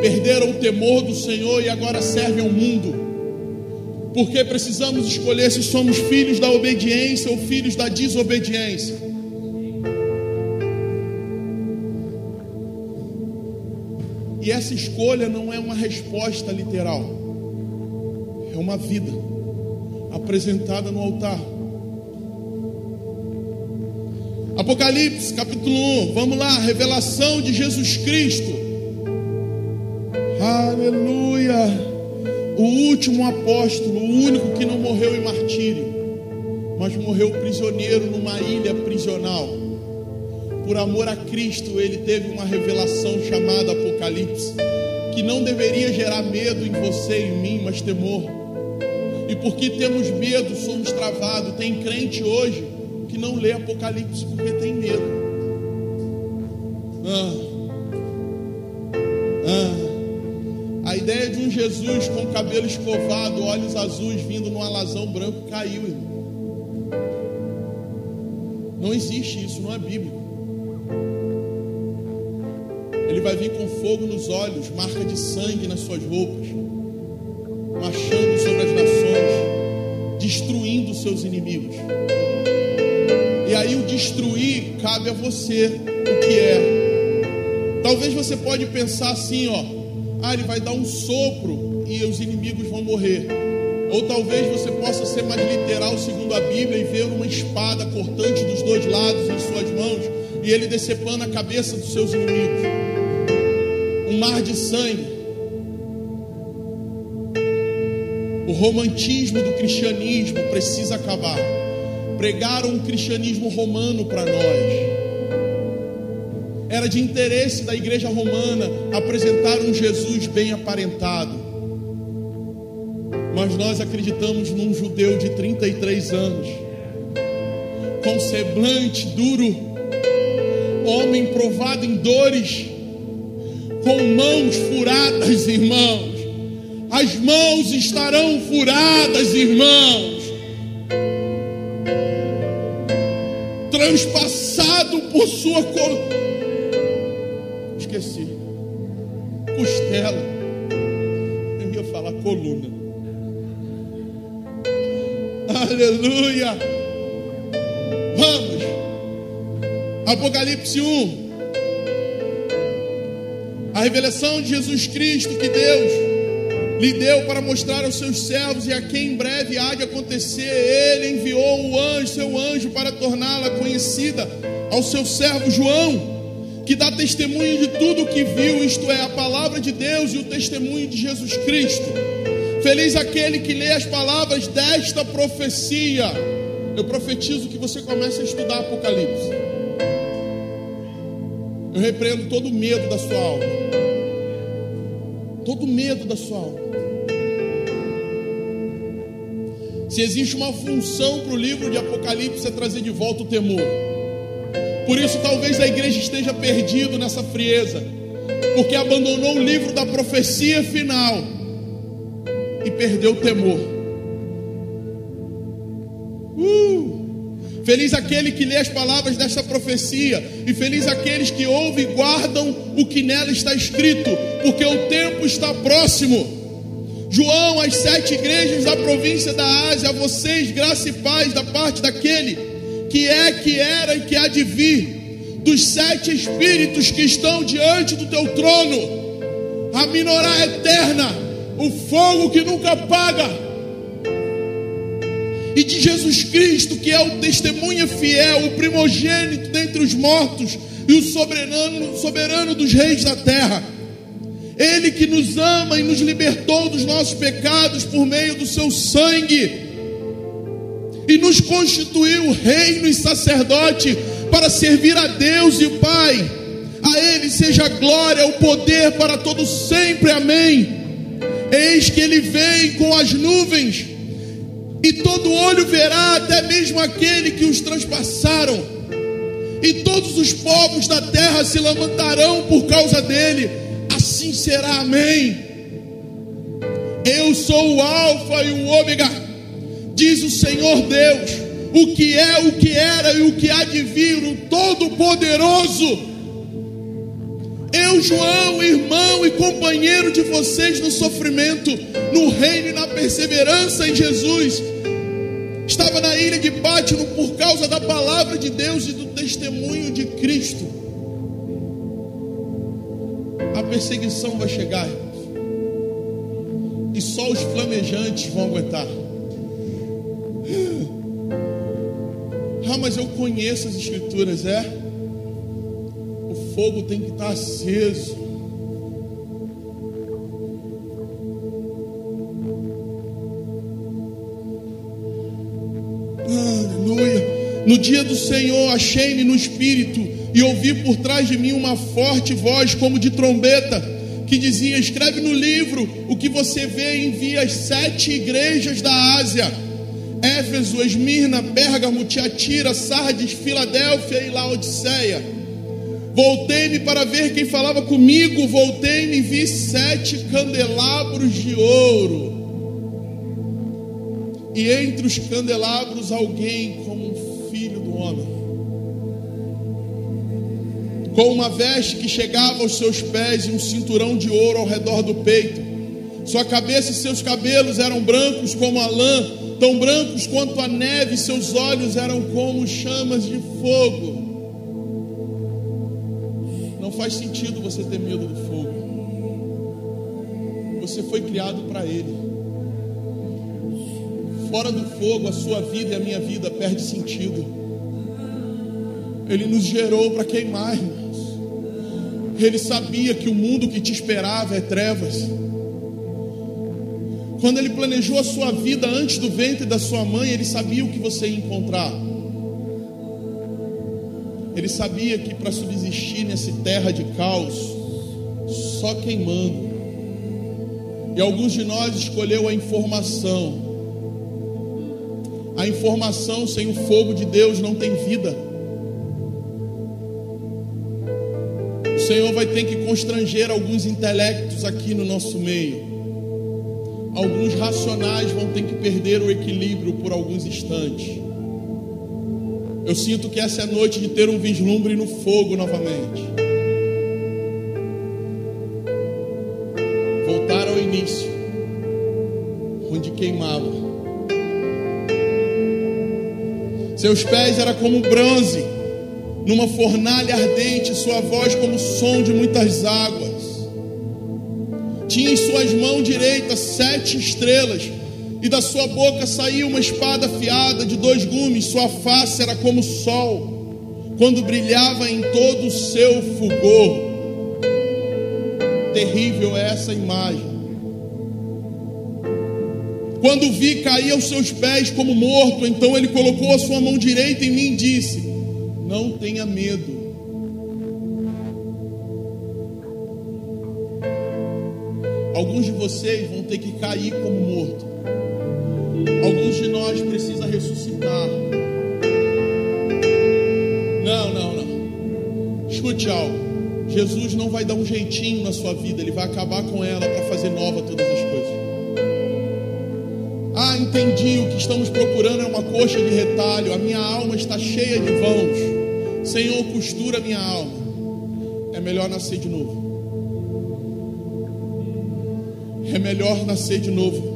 perderam o temor do Senhor e agora servem ao mundo. Porque precisamos escolher se somos filhos da obediência ou filhos da desobediência. E essa escolha não é uma resposta literal, é uma vida apresentada no altar. Apocalipse capítulo 1, vamos lá, revelação de Jesus Cristo. Aleluia! O último apóstolo, o único que não morreu em martírio, mas morreu prisioneiro numa ilha prisional por amor a Cristo, ele teve uma revelação chamada Apocalipse, que não deveria gerar medo em você e em mim, mas temor. E porque temos medo, somos travados. Tem crente hoje que não lê Apocalipse porque tem medo. Ah. Ah. A ideia de um Jesus com cabelo escovado, olhos azuis, vindo num alazão branco, caiu, irmão. Não existe isso, não é bíblico. Ele vai vir com fogo nos olhos, marca de sangue nas suas roupas, marchando sobre as nações, destruindo seus inimigos. Destruir cabe a você o que é. Talvez você pode pensar assim, ó, ah, ele vai dar um sopro e os inimigos vão morrer. Ou talvez você possa ser mais literal segundo a Bíblia e ver uma espada cortante dos dois lados em suas mãos e ele decepando a cabeça dos seus inimigos um mar de sangue. O romantismo do cristianismo precisa acabar. Pregaram um cristianismo romano para nós. Era de interesse da igreja romana apresentar um Jesus bem aparentado. Mas nós acreditamos num judeu de 33 anos, com semblante duro, homem provado em dores, com mãos furadas, irmãos. As mãos estarão furadas, irmãos. Sua col... esqueci. Costela. Eu ia falar coluna. Aleluia. Vamos. Apocalipse 1 a revelação de Jesus Cristo que Deus lhe deu para mostrar aos seus servos e a quem em breve há de acontecer, ele enviou o anjo, seu anjo, para torná-la conhecida ao seu servo João, que dá testemunho de tudo o que viu, isto é, a palavra de Deus e o testemunho de Jesus Cristo. Feliz aquele que lê as palavras desta profecia. Eu profetizo que você comece a estudar Apocalipse. Eu repreendo todo medo da sua alma. Todo medo da sua alma. Se existe uma função para o livro de Apocalipse é trazer de volta o temor. Por isso, talvez a igreja esteja perdida nessa frieza, porque abandonou o livro da profecia final e perdeu o temor. Uh! Feliz aquele que lê as palavras desta profecia, e feliz aqueles que ouvem e guardam o que nela está escrito, porque o tempo está próximo. João, as sete igrejas da província da Ásia, a vocês, graça e paz da parte daquele que é, que era e que há de vir, dos sete espíritos que estão diante do teu trono, a minorá eterna, o fogo que nunca apaga, e de Jesus Cristo, que é o testemunha fiel, o primogênito dentre os mortos e o soberano, soberano dos reis da terra. Ele que nos ama e nos libertou dos nossos pecados por meio do seu sangue e nos constituiu reino e sacerdote para servir a Deus e o Pai. A Ele seja a glória, o poder para todos sempre. Amém. Eis que Ele vem com as nuvens, e todo olho verá, até mesmo aquele que os transpassaram, e todos os povos da terra se lamentarão por causa dele. Assim será. Amém. Eu sou o Alfa e o Ômega diz o Senhor Deus, o que é, o que era e o que há de vir, o Todo-Poderoso. Eu, João, irmão e companheiro de vocês no sofrimento, no reino e na perseverança em Jesus, estava na ilha de Pátino por causa da palavra de Deus e do testemunho de Cristo. A perseguição vai chegar, e só os flamejantes vão aguentar. Mas eu conheço as escrituras, é? O fogo tem que estar aceso. Aleluia. No dia do Senhor, achei-me no espírito e ouvi por trás de mim uma forte voz, como de trombeta, que dizia: Escreve no livro o que você vê e envia sete igrejas da Ásia Éfeso, Esmirna, Pérgamo, Tiatira, Sardes, Filadélfia e Laodiceia. Voltei-me para ver quem falava comigo, voltei-me e vi sete candelabros de ouro. E entre os candelabros alguém como um filho do homem. Com uma veste que chegava aos seus pés e um cinturão de ouro ao redor do peito. Sua cabeça e seus cabelos eram brancos como a lã tão brancos quanto a neve, seus olhos eram como chamas de fogo. Não faz sentido você ter medo do fogo. Você foi criado para ele. Fora do fogo, a sua vida e a minha vida perde sentido. Ele nos gerou para queimar. Ele sabia que o mundo que te esperava é trevas. Quando ele planejou a sua vida antes do ventre da sua mãe, ele sabia o que você ia encontrar. Ele sabia que para subsistir nessa terra de caos, só queimando. E alguns de nós escolheu a informação. A informação sem o fogo de Deus não tem vida. O Senhor vai ter que constranger alguns intelectos aqui no nosso meio alguns racionais vão ter que perder o equilíbrio por alguns instantes. Eu sinto que essa é a noite de ter um vislumbre no fogo novamente. Voltar ao início, onde queimava. Seus pés eram como bronze, numa fornalha ardente, sua voz como o som de muitas águas tinha em suas mãos direitas sete estrelas, e da sua boca saía uma espada afiada de dois gumes, sua face era como o sol, quando brilhava em todo o seu fulgor. Terrível é essa imagem. Quando vi cair aos seus pés como morto, então ele colocou a sua mão direita em mim e disse: Não tenha medo. Alguns de vocês vão ter que cair como morto. Alguns de nós precisa ressuscitar. Não, não, não. Escute algo. Jesus não vai dar um jeitinho na sua vida, ele vai acabar com ela para fazer nova todas as coisas. Ah, entendi, o que estamos procurando é uma coxa de retalho, a minha alma está cheia de vãos. Senhor, costura minha alma. É melhor nascer de novo. Melhor nascer de novo.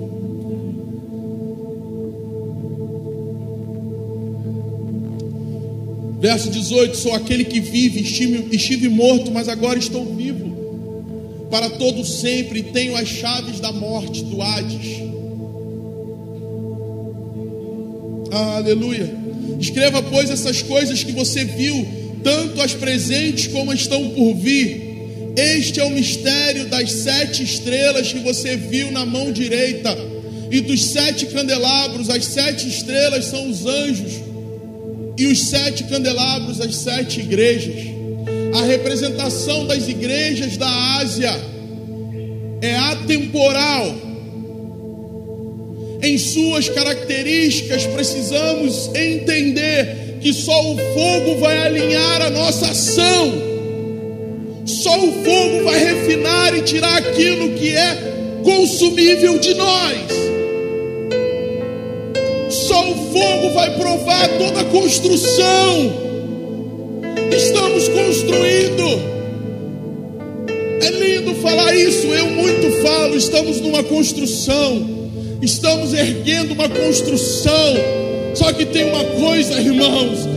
Verso 18: Sou aquele que vive, estive, estive morto, mas agora estou vivo. Para todo sempre tenho as chaves da morte, do Hades. Aleluia. Escreva, pois, essas coisas que você viu, tanto as presentes como as estão por vir. Este é o mistério das sete estrelas que você viu na mão direita, e dos sete candelabros, as sete estrelas são os anjos e os sete candelabros, as sete igrejas. A representação das igrejas da Ásia é atemporal. Em suas características, precisamos entender que só o fogo vai alinhar a nossa ação. Só o fogo vai refinar e tirar aquilo que é consumível de nós só o fogo vai provar toda construção. Estamos construindo. É lindo falar isso, eu muito falo. Estamos numa construção, estamos erguendo uma construção. Só que tem uma coisa, irmãos: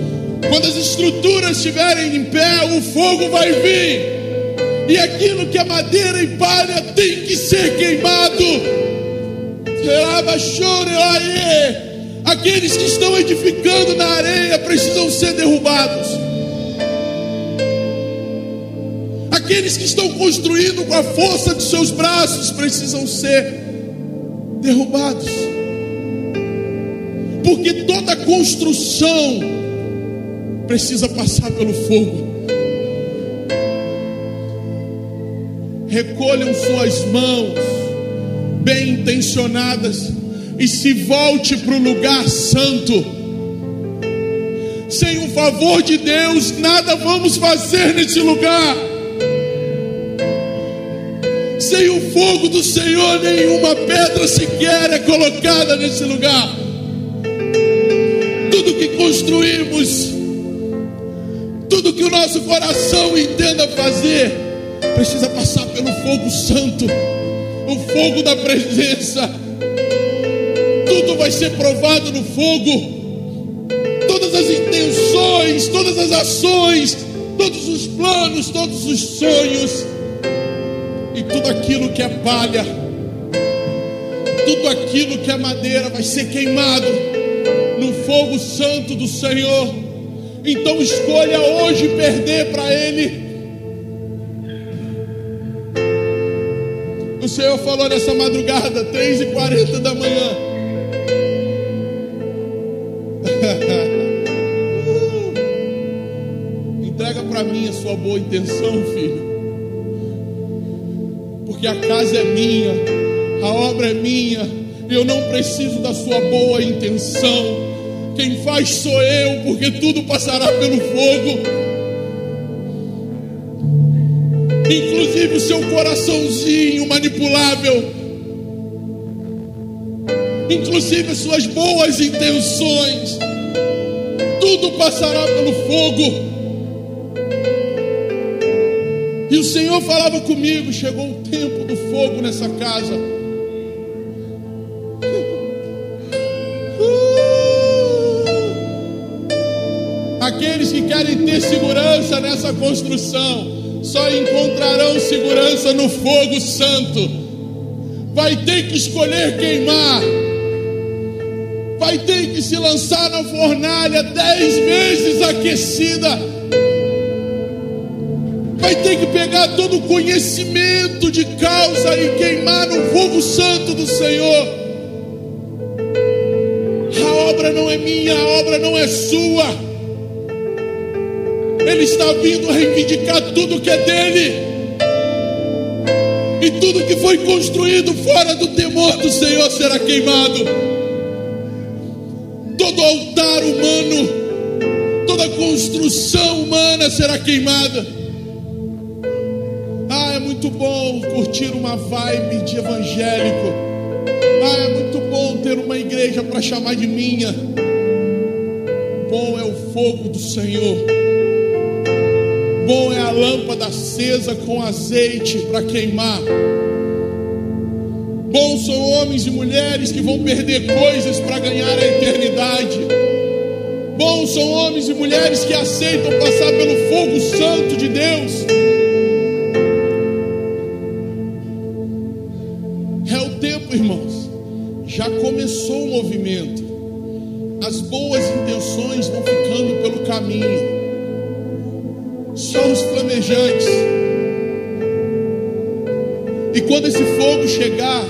quando as estruturas estiverem em pé, o fogo vai vir. E aquilo que é madeira e palha tem que ser queimado. Aqueles que estão edificando na areia precisam ser derrubados. Aqueles que estão construindo com a força de seus braços precisam ser derrubados. Porque toda construção precisa passar pelo fogo. Recolham suas mãos, bem intencionadas e se volte para o lugar santo. Sem o favor de Deus, nada vamos fazer nesse lugar. Sem o fogo do Senhor, nenhuma pedra sequer é colocada nesse lugar. Tudo que construímos, tudo que o nosso coração entenda fazer, precisa passar pelo fogo santo, o fogo da presença tudo vai ser provado no fogo. Todas as intenções, todas as ações, todos os planos, todos os sonhos e tudo aquilo que é palha, tudo aquilo que é madeira vai ser queimado no fogo santo do Senhor. Então escolha hoje perder para Ele. O Senhor falou nessa madrugada, 3 e 40 da manhã. [laughs] Entrega para mim a sua boa intenção, filho. Porque a casa é minha, a obra é minha. Eu não preciso da sua boa intenção. Quem faz sou eu, porque tudo passará pelo fogo. Inclusive o seu coraçãozinho manipulável inclusive suas boas intenções, tudo passará pelo fogo. E o Senhor falava comigo: chegou o tempo do fogo nessa casa. Aqueles que querem ter segurança nessa construção só encontrarão segurança no fogo santo. Vai ter que escolher queimar vai ter que se lançar na fornalha dez vezes aquecida. Vai ter que pegar todo o conhecimento de causa e queimar no fogo santo do Senhor. A obra não é minha, a obra não é sua. Ele está vindo reivindicar tudo que é dele. E tudo que foi construído fora do temor do Senhor será queimado. altar humano, toda construção humana será queimada. Ah, é muito bom curtir uma vibe de evangélico. Ah, é muito bom ter uma igreja para chamar de minha. Bom é o fogo do Senhor. Bom é a lâmpada acesa com azeite para queimar. Bons são homens e mulheres que vão perder coisas para ganhar a eternidade. Bons são homens e mulheres que aceitam passar pelo fogo santo de Deus. É o tempo, irmãos. Já começou o movimento. As boas intenções vão ficando pelo caminho. Esse fogo chegar,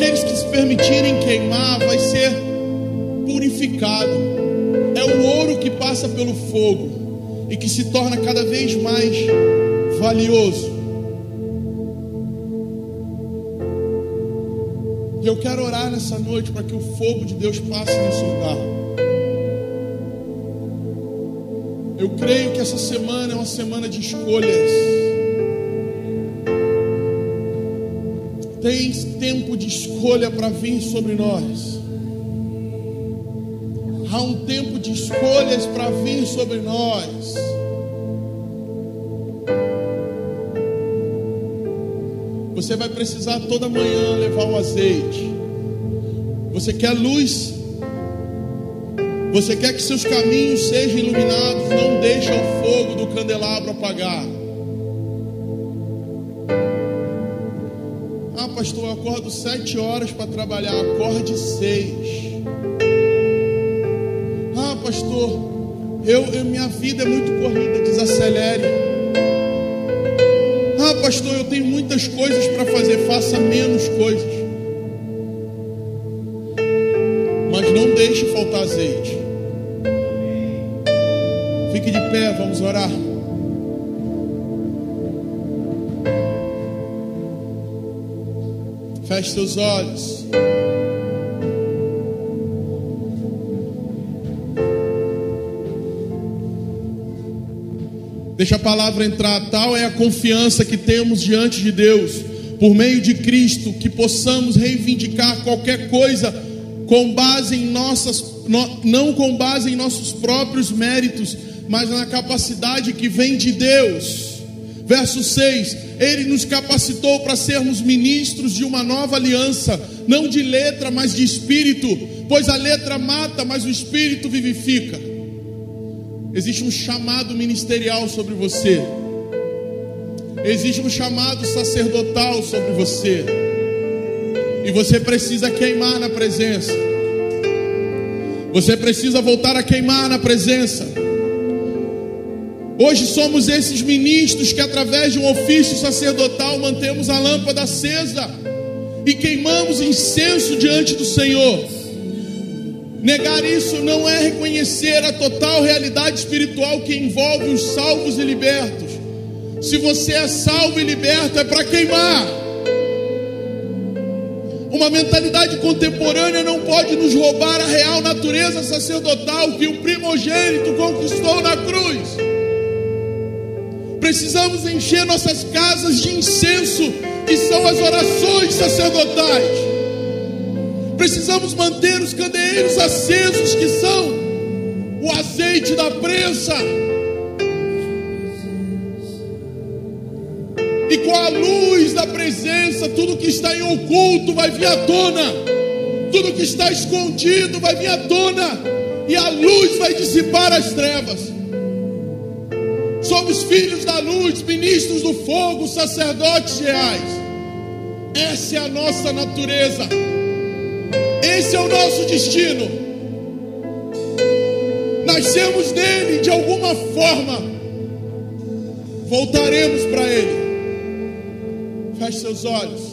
Aqueles que se permitirem queimar vai ser purificado. É o ouro que passa pelo fogo e que se torna cada vez mais valioso. E eu quero orar nessa noite para que o fogo de Deus passe nesse lugar. Eu creio que essa semana é uma semana de escolhas. Tem tempo de escolha para vir sobre nós. Há um tempo de escolhas para vir sobre nós. Você vai precisar toda manhã levar o azeite. Você quer luz? Você quer que seus caminhos sejam iluminados? Não deixa o fogo do candelabro apagar. Pastor, eu acordo sete horas para trabalhar, acorde seis. Ah, pastor, eu, eu, minha vida é muito corrida, desacelere. Ah, pastor, eu tenho muitas coisas para fazer, faça menos coisas. Seus olhos. Deixa a palavra entrar. Tal é a confiança que temos diante de Deus, por meio de Cristo, que possamos reivindicar qualquer coisa com base em nossas, não com base em nossos próprios méritos, mas na capacidade que vem de Deus. Verso 6: ele nos capacitou para sermos ministros de uma nova aliança, não de letra, mas de espírito, pois a letra mata, mas o espírito vivifica. Existe um chamado ministerial sobre você, existe um chamado sacerdotal sobre você, e você precisa queimar na presença, você precisa voltar a queimar na presença. Hoje somos esses ministros que, através de um ofício sacerdotal, mantemos a lâmpada acesa e queimamos incenso diante do Senhor. Negar isso não é reconhecer a total realidade espiritual que envolve os salvos e libertos. Se você é salvo e liberto, é para queimar. Uma mentalidade contemporânea não pode nos roubar a real natureza sacerdotal que o primogênito conquistou na cruz. Precisamos encher nossas casas de incenso, que são as orações sacerdotais. Precisamos manter os candeeiros acesos, que são o azeite da prensa. E com a luz da presença, tudo que está em oculto vai vir à tona. Tudo que está escondido vai vir à tona. E a luz vai dissipar as trevas. Somos filhos da luz, ministros do fogo, sacerdotes reais. Essa é a nossa natureza. Esse é o nosso destino. Nascemos nele de alguma forma. Voltaremos para ele. Feche seus olhos.